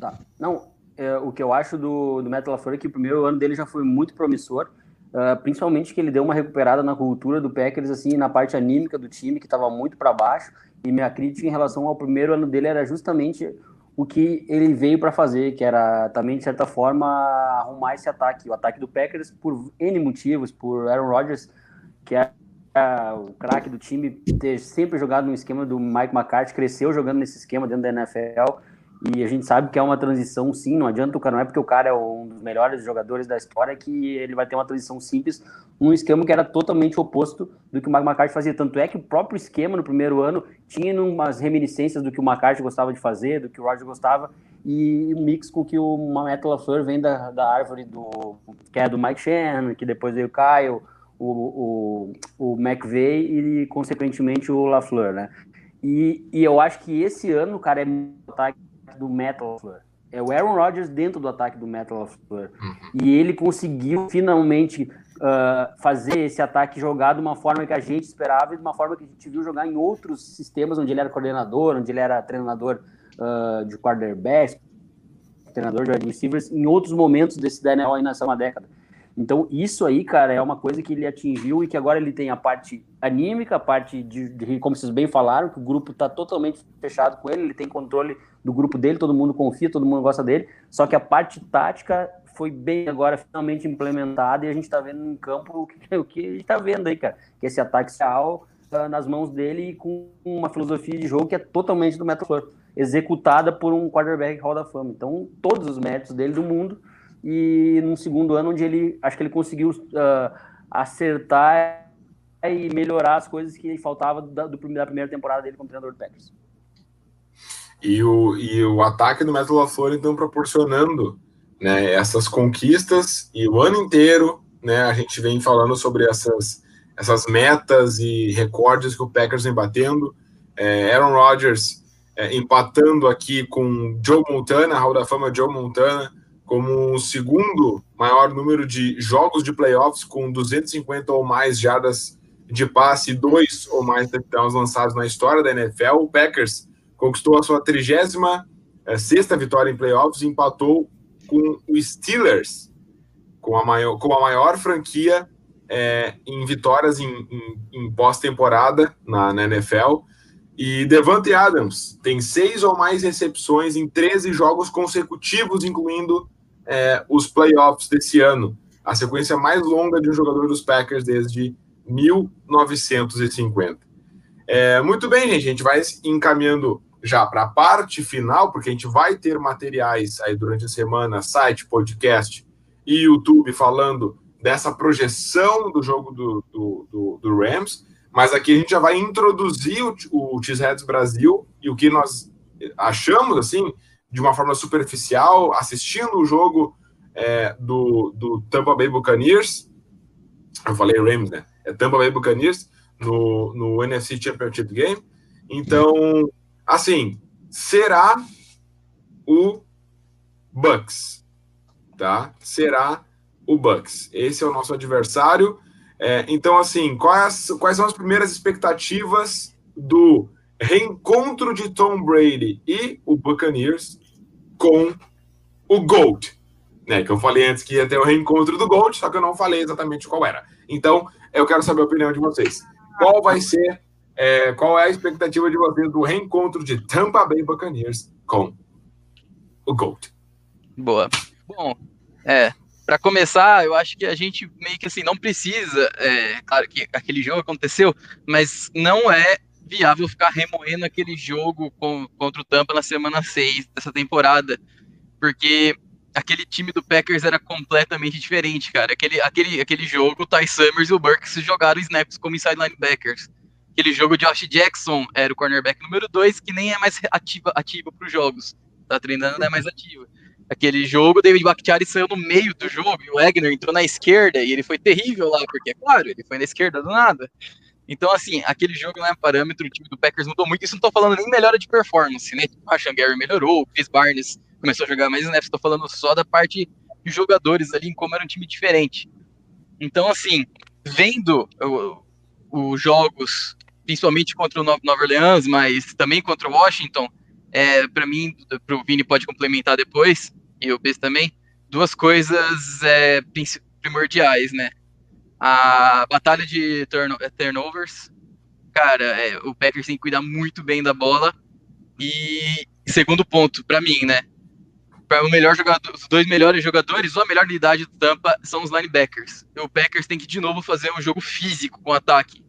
D: Tá. Não, é, o que eu acho do, do Metal LaFleur é que o primeiro ano dele já foi muito promissor. Uh, principalmente que ele deu uma recuperada na cultura do Packers, assim, na parte anímica do time, que estava muito para baixo. E minha crítica em relação ao primeiro ano dele era justamente o que ele veio para fazer, que era também, de certa forma, arrumar esse ataque. O ataque do Packers, por N motivos, por Aaron Rodgers, que é o craque do time, ter sempre jogado no esquema do Mike McCarthy, cresceu jogando nesse esquema dentro da NFL. E a gente sabe que é uma transição, sim, não adianta o cara, não é porque o cara é um dos melhores jogadores da história que ele vai ter uma transição simples num esquema que era totalmente oposto do que o Mike McCarthy fazia. Tanto é que o próprio esquema no primeiro ano tinha umas reminiscências do que o McCarthy gostava de fazer, do que o Roger gostava, e o mix com que o Matt LaFleur vem da, da árvore do que é do Mike Shannon, que depois veio o Kyle, o, o, o McVeigh e, consequentemente, o LaFleur, né? E, e eu acho que esse ano, cara, é ataque do Metal Fleur. É o Aaron Rodgers dentro do ataque do Metal Fleur. Uhum. E ele conseguiu finalmente uh, fazer esse ataque jogar de uma forma que a gente esperava e de uma forma que a gente viu jogar em outros sistemas onde ele era coordenador, onde ele era treinador uh, de quarterbacks, treinador de wide receivers, em outros momentos desse da NFL aí nessa uma década. Então, isso aí, cara, é uma coisa que ele atingiu e que agora ele tem a parte anímica, a parte de, de como vocês bem falaram, que o grupo está totalmente fechado com ele, ele tem controle do grupo dele, todo mundo confia, todo mundo gosta dele, só que a parte tática foi bem agora finalmente implementada e a gente está vendo em campo o que, o que a gente está vendo aí, cara, que esse ataque real uh, nas mãos dele e com uma filosofia de jogo que é totalmente do Metal Flor, executada por um quarterback Hall da Fama. Então, todos os méritos dele do mundo e num segundo ano onde ele acho que ele conseguiu uh, acertar e melhorar as coisas que faltava da, do, da primeira temporada dele como treinador do Packers.
A: E o, e o ataque do Metal LaFleur, então, proporcionando né, essas conquistas e o ano inteiro, né, a gente vem falando sobre essas, essas metas e recordes que o Packers vem batendo. É, Aaron Rodgers é, empatando aqui com Joe Montana, Hall da Fama Joe Montana, como o segundo maior número de jogos de playoffs, com 250 ou mais jardas de passe e dois ou mais touchdowns lançados na história da NFL. O Packers conquistou a sua 36 sexta vitória em playoffs e empatou com o Steelers, com a maior, com a maior franquia é, em vitórias em, em, em pós-temporada na, na NFL. E Devante Adams tem seis ou mais recepções em 13 jogos consecutivos, incluindo é, os playoffs desse ano, a sequência mais longa de um jogador dos Packers desde 1950. É, muito bem, gente, a gente vai encaminhando já para a parte final, porque a gente vai ter materiais aí durante a semana, site, podcast e YouTube falando dessa projeção do jogo do, do, do, do Rams, mas aqui a gente já vai introduzir o, o Cheeseheads Brasil e o que nós achamos, assim, de uma forma superficial, assistindo o jogo é, do, do Tampa Bay Buccaneers. Eu falei Rams, né? é Tampa Bay Buccaneers no, no NFC Championship Game. Então, assim, será o Bucks, tá? Será o Bucks. Esse é o nosso adversário. É, então, assim, quais, quais são as primeiras expectativas do reencontro de Tom Brady e o Buccaneers com o Gold? Né, que eu falei antes que ia ter o reencontro do Gold, só que eu não falei exatamente qual era. Então, eu quero saber a opinião de vocês. Qual vai ser, é, qual é a expectativa de vocês do reencontro de Tampa Bay Buccaneers com o Gold?
B: Boa. Bom, é, para começar, eu acho que a gente meio que assim não precisa, é, claro que aquele jogo aconteceu, mas não é viável ficar remoendo aquele jogo com, contra o Tampa na semana 6 dessa temporada, porque aquele time do Packers era completamente diferente, cara. Aquele, aquele, aquele jogo, o Ty Summers e o Burks jogaram snaps como inside linebackers. Aquele jogo, Josh Jackson era o cornerback número 2, que nem é mais ativa, ativa para os jogos. Tá treinando, não é mais ativa. Aquele jogo, o David Bakhtiari saiu no meio do jogo e o Wagner entrou na esquerda e ele foi terrível lá, porque, é claro, ele foi na esquerda do nada. Então, assim, aquele jogo não é parâmetro, o time do Packers mudou muito. Isso não tô falando nem melhora de performance, né? O Rashan Gary melhorou, o Chris Barnes começou a jogar mais snaps, estou falando só da parte de jogadores ali, como era um time diferente. Então, assim, vendo os jogos, principalmente contra o Nova Orleans, mas também contra o Washington, é, para mim, para o Vini pode complementar depois, e eu penso também, duas coisas é, primordiais, né? A batalha de turno, é, turnovers, cara, é, o Packers tem que cuidar muito bem da bola. E segundo ponto, para mim, né? o melhor jogador, os dois melhores jogadores ou a melhor unidade do Tampa são os linebackers. E o Packers tem que de novo fazer um jogo físico com ataque.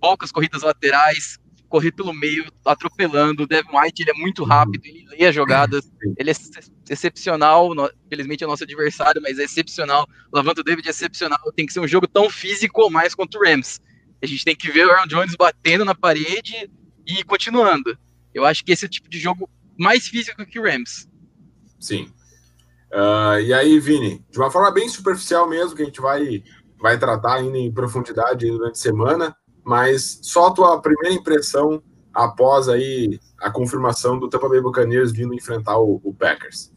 B: Poucas corridas laterais, correr pelo meio, atropelando. O Devin White ele é muito rápido, ele lê as jogadas, ele é excepcional. Infelizmente é nosso adversário, mas é excepcional. O Lavanta David é excepcional. Tem que ser um jogo tão físico ou mais contra o Rams. A gente tem que ver o Aaron Jones batendo na parede e continuando. Eu acho que esse é o tipo de jogo mais físico que o Rams.
A: Sim. Uh, e aí, Vini, de uma forma bem superficial mesmo, que a gente vai, vai tratar ainda em profundidade durante a semana, mas só a tua primeira impressão após aí a confirmação do Tampa Bay Buccaneers vindo enfrentar o, o Packers.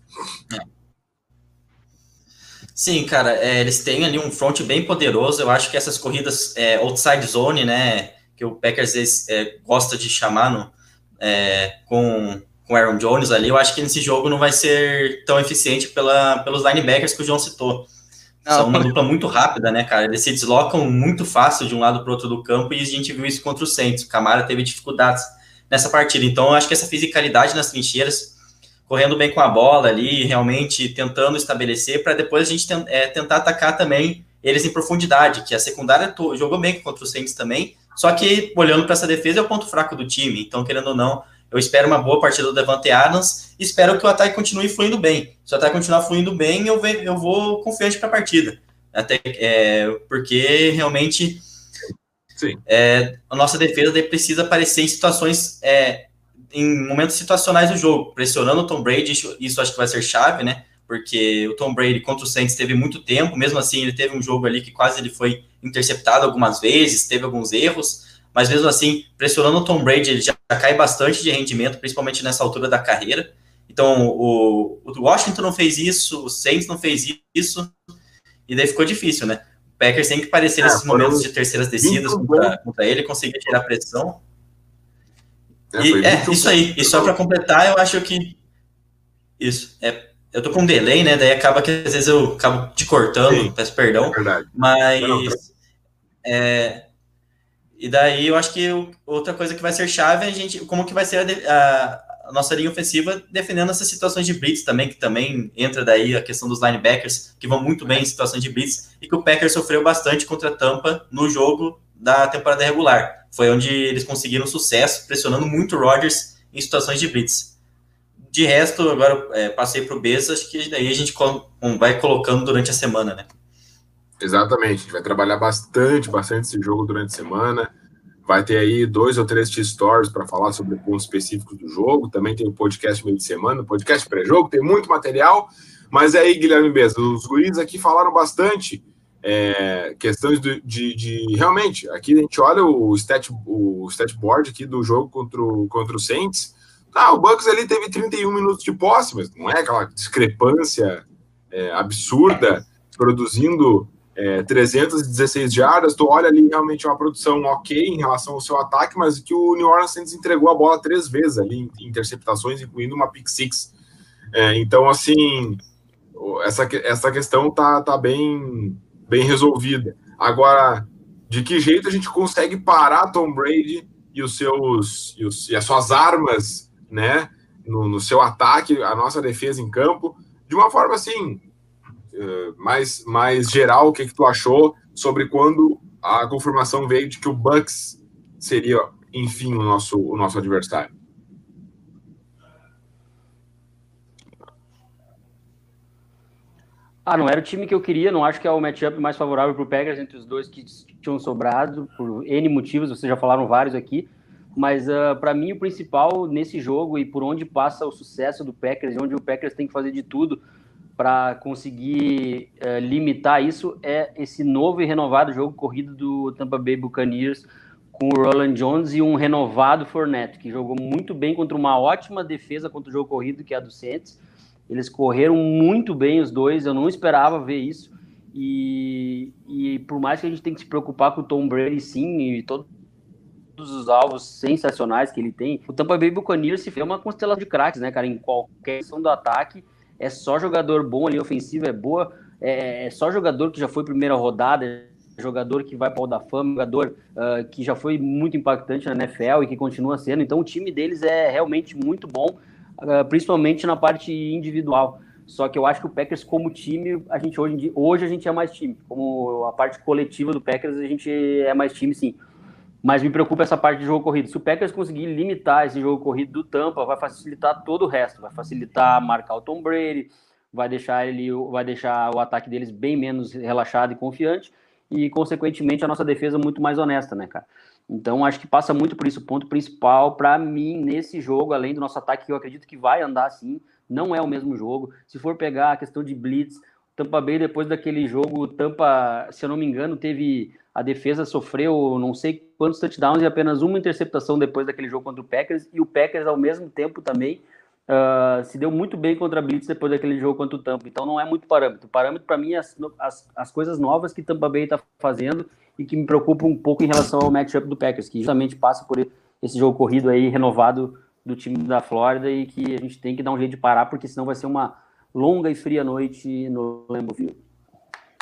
C: Sim, cara, é, eles têm ali um front bem poderoso. Eu acho que essas corridas é, outside zone, né, que o Packers é, gosta de chamar no, é, com com Aaron Jones ali, eu acho que nesse jogo não vai ser tão eficiente pela, pelos linebackers que o João citou. Não. São uma dupla muito rápida, né, cara? Eles se deslocam muito fácil de um lado para o outro do campo e a gente viu isso contra o Saints. O Camara teve dificuldades nessa partida. Então, eu acho que essa fisicalidade nas trincheiras, correndo bem com a bola ali, realmente tentando estabelecer, para depois a gente é, tentar atacar também eles em profundidade, que a secundária jogou bem contra o Saints também. Só que, olhando para essa defesa, é o ponto fraco do time. Então, querendo ou não, eu espero uma boa partida do Devante Adams espero que o ataque continue fluindo bem. Se o ataque continuar fluindo bem, eu, eu vou confiante para a partida. Até, é, porque realmente é, a nossa defesa precisa aparecer em situações, é, em momentos situacionais do jogo, pressionando o Tom Brady, isso, isso acho que vai ser chave, né? Porque o Tom Brady contra o Saints teve muito tempo, mesmo assim ele teve um jogo ali que quase ele foi interceptado algumas vezes, teve alguns erros, mas mesmo assim, pressionando o Tom Brady, ele já cai bastante de rendimento, principalmente nessa altura da carreira. Então, o, o Washington não fez isso, o Saints não fez isso, e daí ficou difícil, né? O Packers tem que parecer é, nesses momentos de terceiras descidas contra, ele, conseguir tirar pressão. É, e, é isso aí. E só para completar, eu acho que. Isso. É, eu tô com um delay, né? Daí acaba que às vezes eu acabo te cortando, Sim, peço perdão. É mas. Não, é, e daí eu acho que outra coisa que vai ser chave é a gente, como que vai ser a, a, a, nossa linha ofensiva defendendo essas situações de blitz também, que também entra daí a questão dos linebackers, que vão muito bem em situações de blitz, e que o Packers sofreu bastante contra a Tampa no jogo da temporada regular. Foi onde eles conseguiram sucesso, pressionando muito o Rodgers em situações de blitz. De resto, agora é, passei para o Beza, acho que daí a gente vai colocando durante a semana, né?
A: Exatamente, a gente vai trabalhar bastante, bastante esse jogo durante a semana. Vai ter aí dois ou três T-Stories para falar sobre pontos específicos do jogo. Também tem o podcast meio de semana, podcast pré-jogo, tem muito material. Mas aí, Guilherme Beza, os guris aqui falaram bastante é, questões de, de, de, realmente, aqui a gente olha o stat, o stat board aqui do jogo contra o, contra o Saints. Ah, o Bucks ali teve 31 minutos de posse, mas não é aquela discrepância é, absurda, produzindo é, 316 jardas. Tu olha ali realmente uma produção ok em relação ao seu ataque, mas que o New Orleans Saints entregou a bola três vezes ali em interceptações, incluindo uma pick six. É, então, assim, essa, essa questão tá, tá bem bem resolvida. Agora, de que jeito a gente consegue parar Tom Brady e os seus e, os, e as suas armas, né, no, no, seu ataque, a nossa defesa em campo, de uma forma assim mais mais geral, o que, que tu achou sobre quando a confirmação veio de que o Bucks seria, enfim, o nosso o nosso adversário?
D: Ah, não era o time que eu queria, não acho que é o matchup mais favorável para o Packers entre os dois que tinham sobrado, por N motivos, vocês já falaram vários aqui, mas uh, ah, para mim o principal nesse jogo e por onde passa o sucesso do Packers, onde o Packers tem que fazer de tudo para conseguir uh, limitar isso, é esse novo e renovado jogo corrido do Tampa Bay Buccaneers com o Roland Jones e um renovado Fournette, que jogou muito bem contra uma ótima defesa contra o jogo corrido, que é a do Saints, eles correram muito bem os dois, eu não esperava ver isso. E, e por mais que a gente tenha que se preocupar com o Tom Brady, sim, e todos os alvos sensacionais que ele tem, o Tampa Bay Buccaneers se fez uma constelação de craques, né, cara? Em qualquer questão do ataque, é só jogador bom ali, ofensiva é boa, é, é só jogador que já foi primeira rodada, jogador que vai para o da fama, jogador uh, que já foi muito impactante na NFL e que continua sendo. Então o time deles é realmente muito bom. Ah, principalmente na parte individual. Só que eu acho que o Packers, como time, a gente hoje, hoje a gente é mais time. Como a parte coletiva do Packers, a gente é mais time, sim. Mas me preocupa essa parte de jogo corrido. Se o Packers conseguir limitar esse jogo corrido do Tampa, vai facilitar todo o resto. Vai facilitar marcar o Tom Brady, vai deixar ele, vai deixar o ataque deles bem menos relaxado e confiante, e consequentemente a nossa defesa muito mais honesta, né, cara? Então, acho que passa muito por isso. O ponto principal para mim nesse jogo, além do nosso ataque, que eu acredito que vai andar assim, não é o mesmo jogo. Se for pegar a questão de blitz, Tampa Bay, depois daquele jogo, Tampa, se eu não me engano, teve. A defesa sofreu não sei quantos touchdowns e apenas uma interceptação depois daquele jogo contra o Packers. E o Packers, ao mesmo tempo, também uh, se deu muito bem contra a Blitz depois daquele jogo contra o Tampa. Então, não é muito parâmetro. O parâmetro, para mim, é as, as, as coisas novas que Tampa Bay está fazendo e que me preocupa um pouco em relação ao matchup do Packers, que justamente passa por esse jogo corrido aí renovado do time da Flórida e que a gente tem que dar um jeito de parar, porque senão vai ser uma longa e fria noite no Lambeau Field.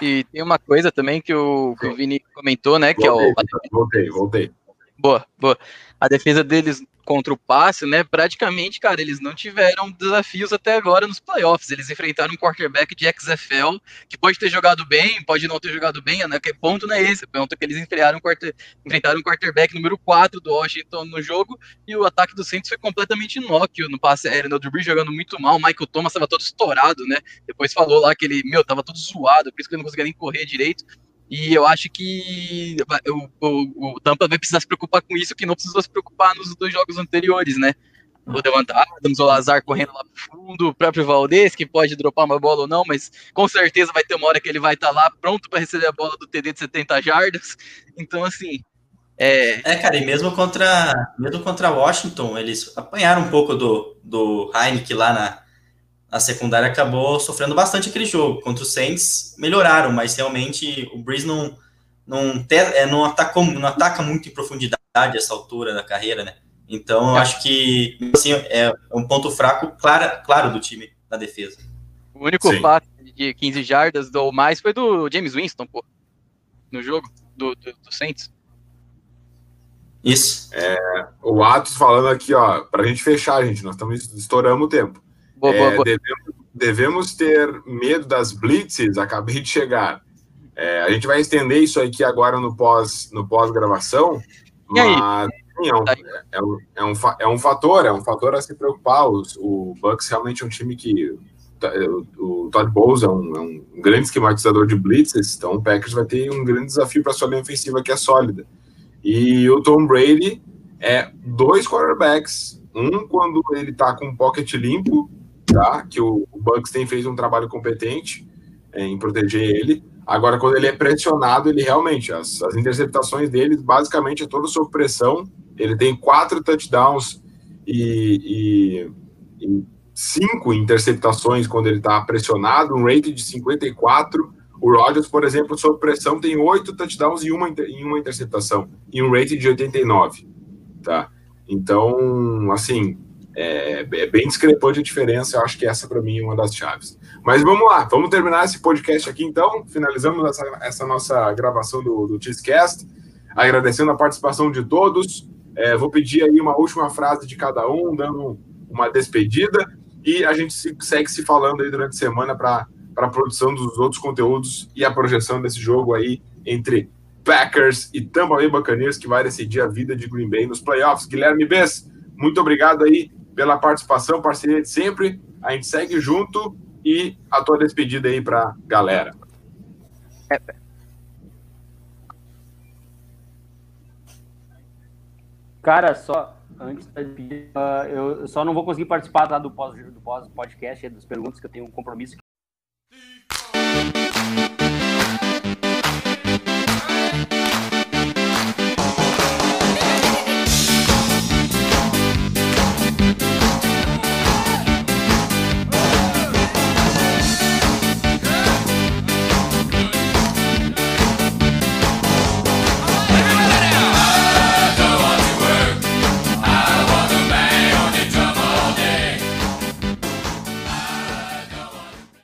B: E tem uma coisa também que o, que o Vini comentou, né? Que voltei,
A: é o. Voltei, voltei.
B: Boa, boa. A defesa deles contra o passe, né? Praticamente, cara, eles não tiveram desafios até agora nos playoffs. Eles enfrentaram um quarterback de XFL que pode ter jogado bem, pode não ter jogado bem, né? Que ponto não é esse? Ponto é que eles enfrentaram um, quarter, enfrentaram um quarterback número 4 do Washington no jogo e o ataque do Saints foi completamente inóquio no passe aéreo. Né? O Drew jogando muito mal, o Michael Thomas estava todo estourado, né? Depois falou lá que ele, meu, tava todo zoado, por isso que ele não conseguia nem correr direito. E eu acho que o, o, o, Tampa vai precisar se preocupar com isso, que não precisou se preocupar nos dois jogos anteriores, né? O Devante Adams, o Lazar correndo lá pro fundo, o próprio Valdez, que pode dropar uma bola ou não, mas com certeza vai ter uma hora que ele vai estar tá lá pronto para receber a bola do TD de 70 jardas. Então, assim. É...
C: é, cara, e mesmo contra, mesmo contra Washington, eles apanharam um pouco do, do Heineken lá na, a secundária acabou sofrendo bastante aquele jogo. Contra o Saints, melhoraram, mas realmente o Breeze não, não, te, é, não, atacou, não ataca muito em profundidade essa altura da carreira, né? Então, eu é. acho que assim, é um ponto fraco, claro, claro do time na defesa.
B: O único Sim. passe de 15 jardas ou mais foi do James Winston, pô, no jogo do, do, do Saints.
C: Isso.
A: É, o Atos falando aqui, ó, pra gente fechar, gente, nós estamos estourando o tempo. Boa, boa, é, boa. Devemos, devemos, ter medo das blitzes, acabei de chegar. É, a gente vai estender isso aqui agora no pós no pós gravação, mas sim, é, um, é, um, é, um, é um fator, é um fator a se preocupar. O, o Bucks realmente é um time que o, o Todd Bowles é um, é um, grande esquematizador de blitzes, então o Packers vai ter um grande desafio para sua linha ofensiva que é sólida. E o Tom Brady é dois quarterbacks, um quando ele está com um pocket limpo Que o, o Bucks tem feito um trabalho competente é, em proteger ele. Agora, quando ele é pressionado, ele realmente, as, as interceptações dele, basicamente, é toda sob pressão. Ele tem quatro touchdowns e, e, e cinco interceptações quando ele está pressionado, um rate de 54. O Rodgers, por exemplo, sob pressão, tem oito touchdowns e uma, em uma interceptação, e um rate de 89. Tá? Então, assim, é, é, bem discrepante a diferença. Eu acho que essa, para mim, é uma das chaves. Mas vamos lá, vamos terminar esse podcast aqui, então. Finalizamos essa, essa nossa gravação do, do Cheesecast. Agradecendo a participação de todos. É, vou pedir aí uma última frase de cada um, dando uma despedida. E a gente se, segue se falando aí durante a semana para a produção dos outros conteúdos e a projeção desse jogo aí entre Packers e Tampa Bay Buccaneers, que vai decidir a vida de Green Bay nos playoffs. Guilherme Bess, muito obrigado aí pela participação, parceria de sempre. A gente segue junto e a tua despedida aí para galera.
D: Cara, só antes uh, eu só não vou conseguir participar tá, do pós do pós das perguntas que eu tenho um compromisso